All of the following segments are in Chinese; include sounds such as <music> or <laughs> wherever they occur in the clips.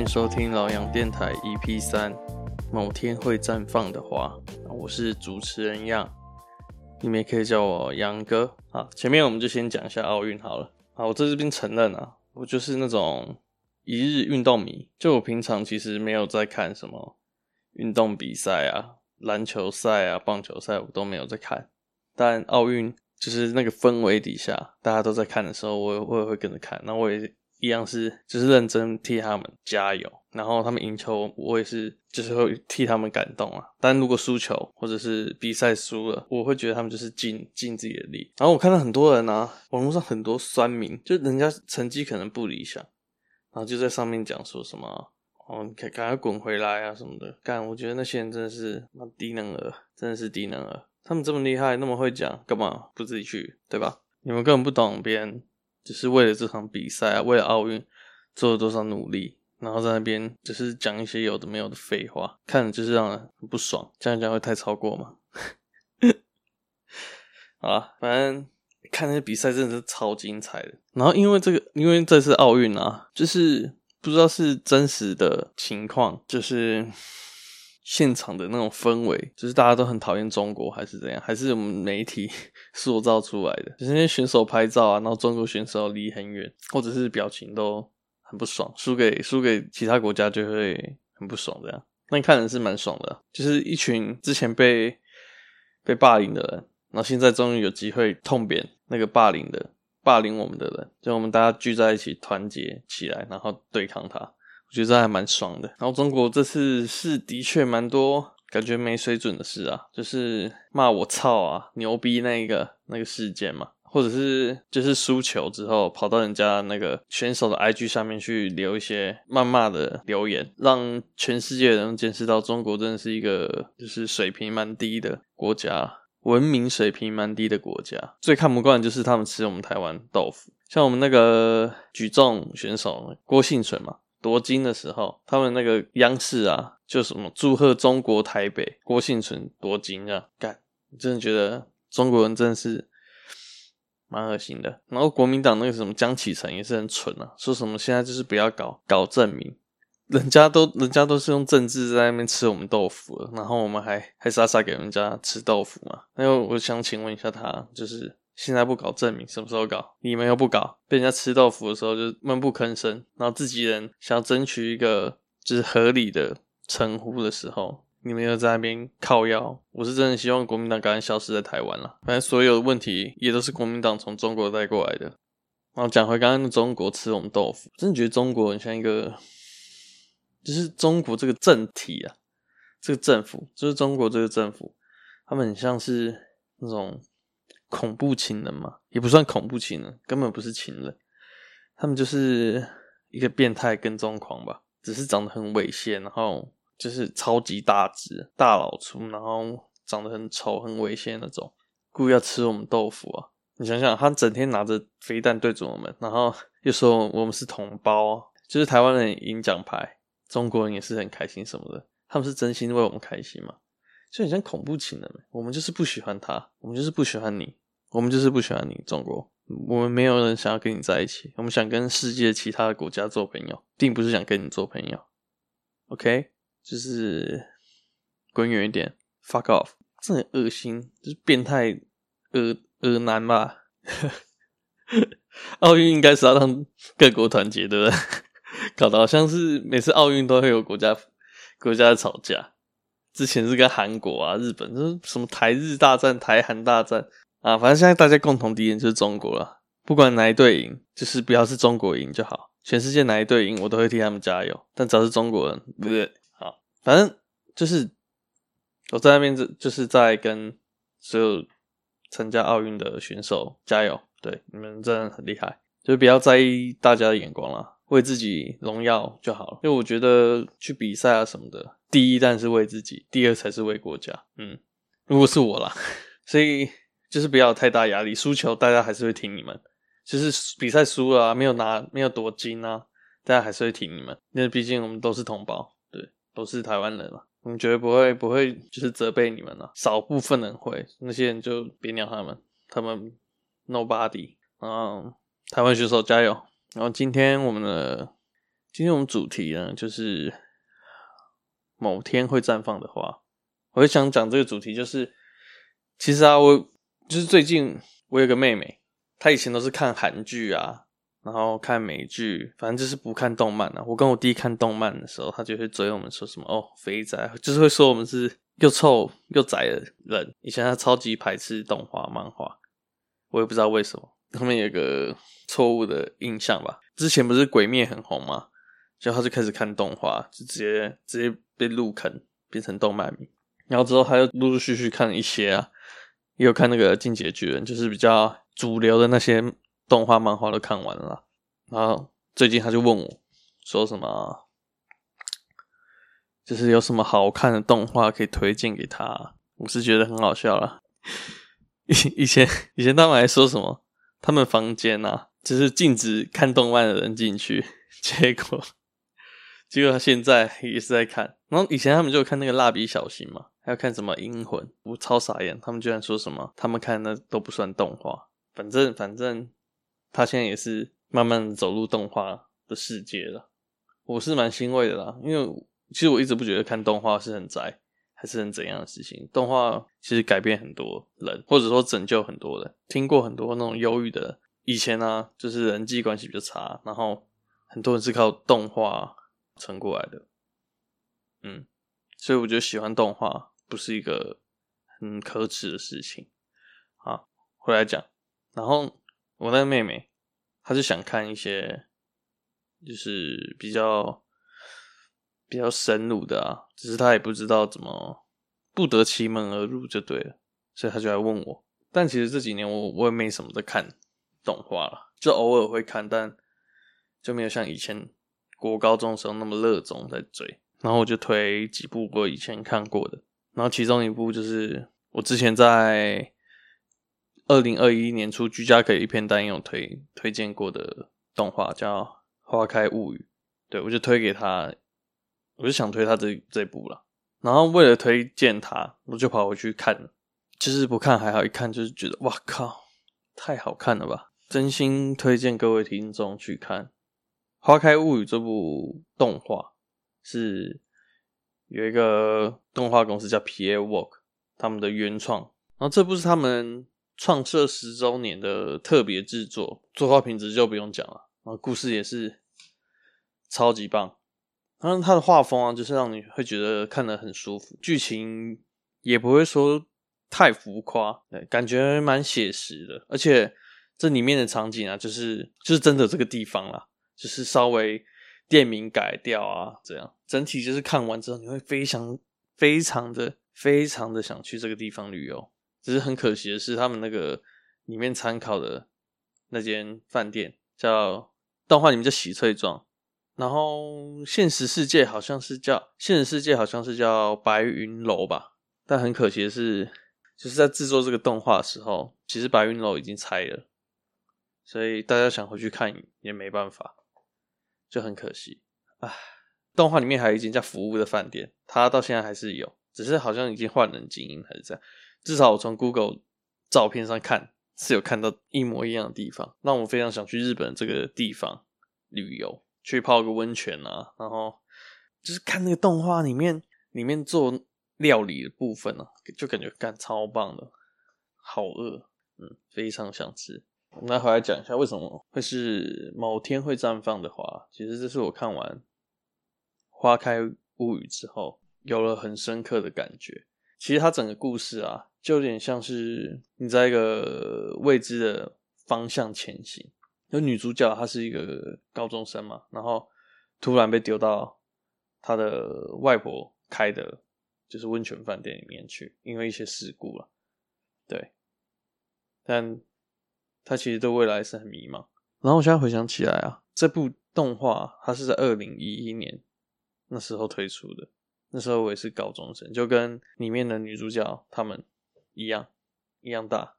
欢迎收听老杨电台 EP 三，某天会绽放的花。我是主持人杨，你们也可以叫我杨哥。啊，前面我们就先讲一下奥运好了。啊，我在这边承认啊，我就是那种一日运动迷。就我平常其实没有在看什么运动比赛啊，篮球赛啊、棒球赛，我都没有在看。但奥运就是那个氛围底下，大家都在看的时候，我我也会跟着看。那我也。一样是，就是认真替他们加油，然后他们赢球，我也是，就是会替他们感动啊。但如果输球或者是比赛输了，我会觉得他们就是尽尽自己的力。然后我看到很多人啊，网络上很多酸民，就人家成绩可能不理想，然后就在上面讲说什么哦，你赶快滚回来啊什么的。干，我觉得那些人真的是低能儿，真的是低能儿。他们这么厉害，那么会讲，干嘛不自己去，对吧？你们根本不懂别人。只是为了这场比赛啊，为了奥运做了多少努力，然后在那边只是讲一些有的没有的废话，看着就是让人很不爽。这样讲会太超过吗？<laughs> 好啦，反正看那些比赛真的是超精彩的。然后因为这个，因为这次奥运啊，就是不知道是真实的情况，就是。现场的那种氛围，就是大家都很讨厌中国，还是怎样？还是我们媒体 <laughs> 塑造出来的？就是那些选手拍照啊，然后中国选手离很远，或者是表情都很不爽，输给输给其他国家就会很不爽，这样。那你看人是蛮爽的，就是一群之前被被霸凌的人，然后现在终于有机会痛扁那个霸凌的霸凌我们的人，就我们大家聚在一起，团结起来，然后对抗他。我觉得这还蛮爽的。然后中国这次是的确蛮多感觉没水准的事啊，就是骂我操啊、牛逼那个那个事件嘛，或者是就是输球之后跑到人家那个选手的 IG 上面去留一些谩骂的留言，让全世界人见识到中国真的是一个就是水平蛮低的国家，文明水平蛮低的国家。最看不惯就是他们吃我们台湾豆腐，像我们那个举重选手郭婞淳嘛。夺金的时候，他们那个央视啊，就什么祝贺中国台北郭婞淳夺金啊，干，真的觉得中国人真的是蛮恶心的。然后国民党那个什么江启臣也是很蠢啊，说什么现在就是不要搞搞正名，人家都人家都是用政治在那边吃我们豆腐了，然后我们还还傻傻给人家吃豆腐嘛？那我想请问一下他，就是。现在不搞证明，什么时候搞？你们又不搞，被人家吃豆腐的时候就闷不吭声，然后自己人想要争取一个就是合理的称呼的时候，你们又在那边靠腰。我是真的希望国民党赶快消失在台湾了。反正所有的问题也都是国民党从中国带过来的。然后讲回刚刚的中国吃我们豆腐，真的觉得中国很像一个，就是中国这个政体啊，这个政府就是中国这个政府，他们很像是那种。恐怖情人嘛，也不算恐怖情人，根本不是情人，他们就是一个变态跟踪狂吧，只是长得很猥亵，然后就是超级大只、大老粗，然后长得很丑、很猥亵那种，故意要吃我们豆腐啊！你想想，他整天拿着飞弹对着我们，然后又说我们是同胞，就是台湾人赢奖牌，中国人也是很开心什么的，他们是真心为我们开心吗？就很像恐怖情人，我们就是不喜欢他，我们就是不喜欢你。我们就是不喜欢你，中国。我们没有人想要跟你在一起，我们想跟世界其他的国家做朋友，并不是想跟你做朋友。OK，就是滚远一点，fuck off，这很恶心，就是变态恶恶男吧？<laughs> 奥运应该是要让各国团结，对不对？<laughs> 搞得好像是每次奥运都会有国家国家吵架，之前是跟韩国啊、日本，就是什么台日大战、台韩大战。啊，反正现在大家共同敌人就是中国了。不管哪一队赢，就是不要是中国赢就好。全世界哪一队赢，我都会替他们加油。但只要是中国人，不对，好，反正就是我在那边，就就是在跟所有参加奥运的选手加油。对，你们真的很厉害，就不要在意大家的眼光了，为自己荣耀就好了。因为我觉得去比赛啊什么的，第一当然是为自己，第二才是为国家。嗯，如果是我啦，<laughs> 所以。就是不要太大压力，输球大家还是会挺你们。就是比赛输了啊，没有拿，没有夺金啊，大家还是会挺你们。因为毕竟我们都是同胞，对，都是台湾人嘛，我们绝对不会不会就是责备你们了。少部分人会，那些人就别鸟他们，他们 nobody。嗯，台湾选手加油！然后今天我们的今天我们主题呢，就是某天会绽放的花。我就想讲这个主题，就是其实啊，我就是最近我有个妹妹，她以前都是看韩剧啊，然后看美剧，反正就是不看动漫啊。我跟我弟看动漫的时候，她就会追我们说什么哦，肥宅，就是会说我们是又臭又宅的人。以前她超级排斥动画漫画，我也不知道为什么，他们有个错误的印象吧。之前不是鬼灭很红吗？然后她就开始看动画，就直接直接被入坑，变成动漫迷。然后之后他又陆陆续续看一些啊，也有看那个《进击的巨人》，就是比较主流的那些动画漫画都看完了。然后最近他就问我，说什么，就是有什么好看的动画可以推荐给他。我是觉得很好笑啦。以 <laughs> 以前以前他们还说什么，他们房间啊，就是禁止看动漫的人进去，<laughs> 结果。结果他现在也是在看，然后以前他们就有看那个蜡笔小新嘛，还要看什么银魂，我超傻眼，他们居然说什么他们看那都不算动画，反正反正他现在也是慢慢走入动画的世界了，我是蛮欣慰的啦，因为其实我一直不觉得看动画是很宅还是很怎样的事情，动画其实改变很多人，或者说拯救很多人，听过很多那种忧郁的，以前呢、啊、就是人际关系比较差，然后很多人是靠动画。撑过来的，嗯，所以我觉得喜欢动画不是一个很可耻的事情。啊，回来讲，然后我那个妹妹，她就想看一些，就是比较比较深入的啊，只是她也不知道怎么不得其门而入就对了，所以她就来问我。但其实这几年我我也没什么在看动画了，就偶尔会看，但就没有像以前。国高中的时候那么热衷在追，然后我就推几部我以前看过的，然后其中一部就是我之前在二零二一年初居家可以一片单有推推荐过的动画叫《花开物语》，对，我就推给他，我就想推他这这部了，然后为了推荐他，我就跑回去看，其实不看还好，一看就是觉得哇靠，太好看了吧，真心推荐各位听众去看。《花开物语》这部动画是有一个动画公司叫 Pierwork，他们的原创。然后这部是他们创设十周年的特别制作，作画品质就不用讲了。然后故事也是超级棒。然后它的画风啊，就是让你会觉得看得很舒服。剧情也不会说太浮夸，对，感觉蛮写实的。而且这里面的场景啊，就是就是真的这个地方啦。就是稍微店名改掉啊，这样整体就是看完之后你会非常非常的非常的想去这个地方旅游。只是很可惜的是，他们那个里面参考的那间饭店叫动画里面叫喜翠庄，然后现实世界好像是叫现实世界好像是叫白云楼吧。但很可惜的是，就是在制作这个动画的时候，其实白云楼已经拆了，所以大家想回去看也没办法。就很可惜，啊，动画里面还有一间叫服务的饭店，它到现在还是有，只是好像已经换人经营还是这样。至少我从 Google 照片上看是有看到一模一样的地方，让我非常想去日本这个地方旅游，去泡个温泉啊，然后就是看那个动画里面里面做料理的部分啊，就感觉干超棒的，好饿，嗯，非常想吃。我们来回来讲一下为什么会是某天会绽放的花。其实这是我看完《花开物语》之后有了很深刻的感觉。其实它整个故事啊，就有点像是你在一个未知的方向前行。有女主角她是一个高中生嘛，然后突然被丢到她的外婆开的，就是温泉饭店里面去，因为一些事故了。对，但。他其实对未来是很迷茫。然后我现在回想起来啊，这部动画它是在二零一一年那时候推出的，那时候我也是高中生，就跟里面的女主角她们一样一样大。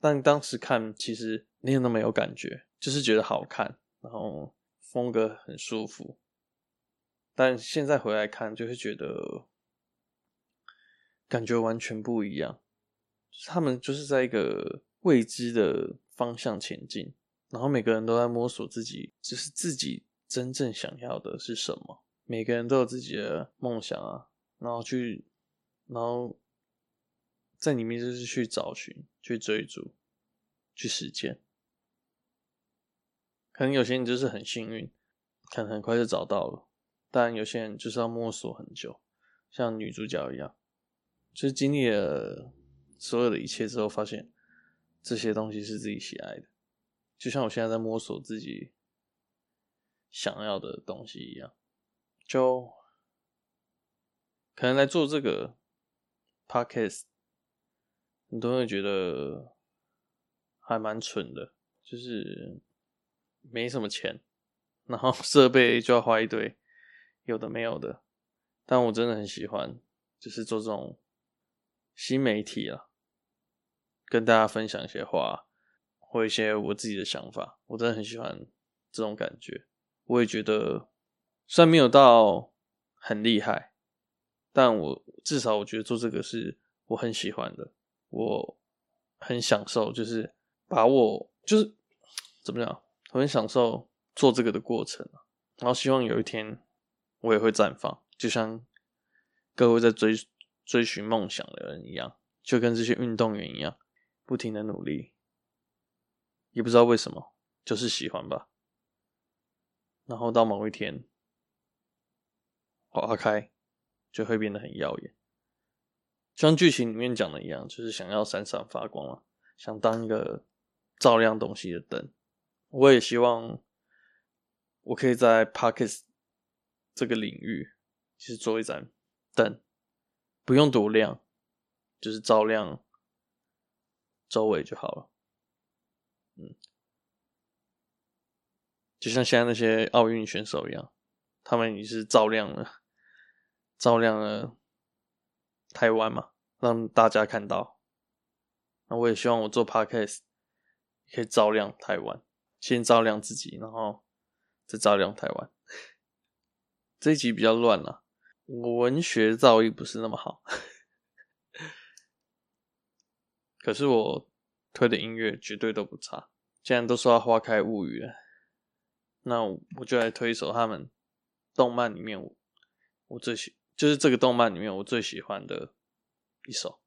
但当时看其实没有那么有感觉，就是觉得好看，然后风格很舒服。但现在回来看，就会觉得感觉完全不一样。他们就是在一个未知的方向前进，然后每个人都在摸索自己，就是自己真正想要的是什么。每个人都有自己的梦想啊，然后去，然后在里面就是去找寻、去追逐、去实践。可能有些人就是很幸运，可能很快就找到了，但有些人就是要摸索很久，像女主角一样，就是经历了所有的一切之后，发现这些东西是自己喜爱的，就像我现在在摸索自己想要的东西一样，就可能来做这个 podcast，很多人会觉得还蛮蠢的，就是。没什么钱，然后 <laughs> 设备就要花一堆，有的没有的。但我真的很喜欢，就是做这种新媒体啊，跟大家分享一些话，或一些我自己的想法。我真的很喜欢这种感觉。我也觉得，虽然没有到很厉害，但我至少我觉得做这个是我很喜欢的，我很享受，就是把我就是怎么讲。我很享受做这个的过程，然后希望有一天我也会绽放，就像各位在追追寻梦想的人一样，就跟这些运动员一样，不停的努力，也不知道为什么，就是喜欢吧。然后到某一天花开，就会变得很耀眼，就像剧情里面讲的一样，就是想要闪闪发光了，想当一个照亮东西的灯。我也希望我可以在 Podcast 这个领域，其实做一盏灯，不用多亮，就是照亮周围就好了。嗯，就像现在那些奥运选手一样，他们也是照亮了，照亮了台湾嘛，让大家看到。那我也希望我做 Podcast 可以照亮台湾。先照亮自己，然后再照亮台湾。<laughs> 这一集比较乱了，文学造诣不是那么好。可是我推的音乐绝对都不差。既然都说要花开物语了，那我就来推一首他们动漫里面我我最喜，就是这个动漫里面我最喜欢的一首。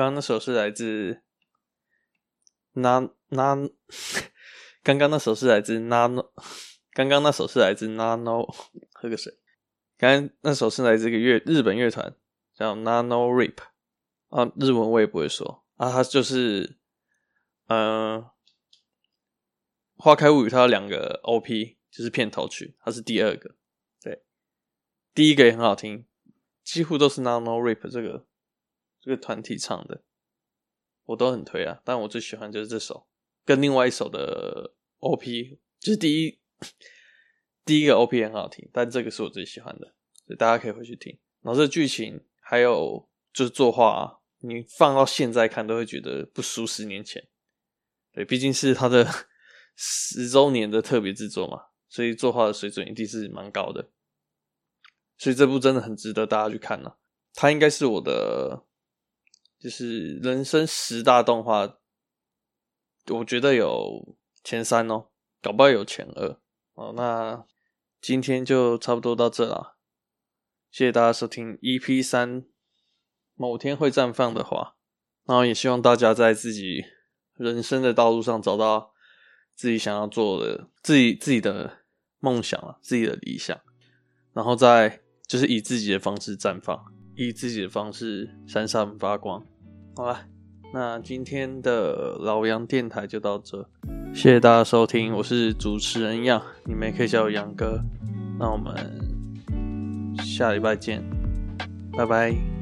刚刚那首是来自那那，刚刚那首是来自 Nano，刚刚那首是来自 Nano，喝个水。刚刚那首是来自一个乐日本乐团叫 Nano Rip 啊，日文我也不会说啊，它就是嗯，呃《花开物语》它有两个 OP，就是片头曲，它是第二个，对，第一个也很好听，几乎都是 Nano Rip 这个。这个团体唱的，我都很推啊。但我最喜欢就是这首，跟另外一首的 OP，就是第一第一个 OP 很好听，但这个是我最喜欢的，所以大家可以回去听。然后这剧情还有就是作画啊，你放到现在看都会觉得不输十年前。对，毕竟是他的十周年的特别制作嘛，所以作画的水准一定是蛮高的。所以这部真的很值得大家去看呢、啊。它应该是我的。就是人生十大动画，我觉得有前三哦，搞不好有前二哦。那今天就差不多到这啦，谢谢大家收听 EP 三。某天会绽放的花，然后也希望大家在自己人生的道路上找到自己想要做的、自己自己的梦想啊，自己的理想，然后再就是以自己的方式绽放。以自己的方式闪闪发光，好了，那今天的老杨电台就到这，谢谢大家收听，我是主持人杨，你们也可以叫我杨哥，那我们下礼拜见，拜拜。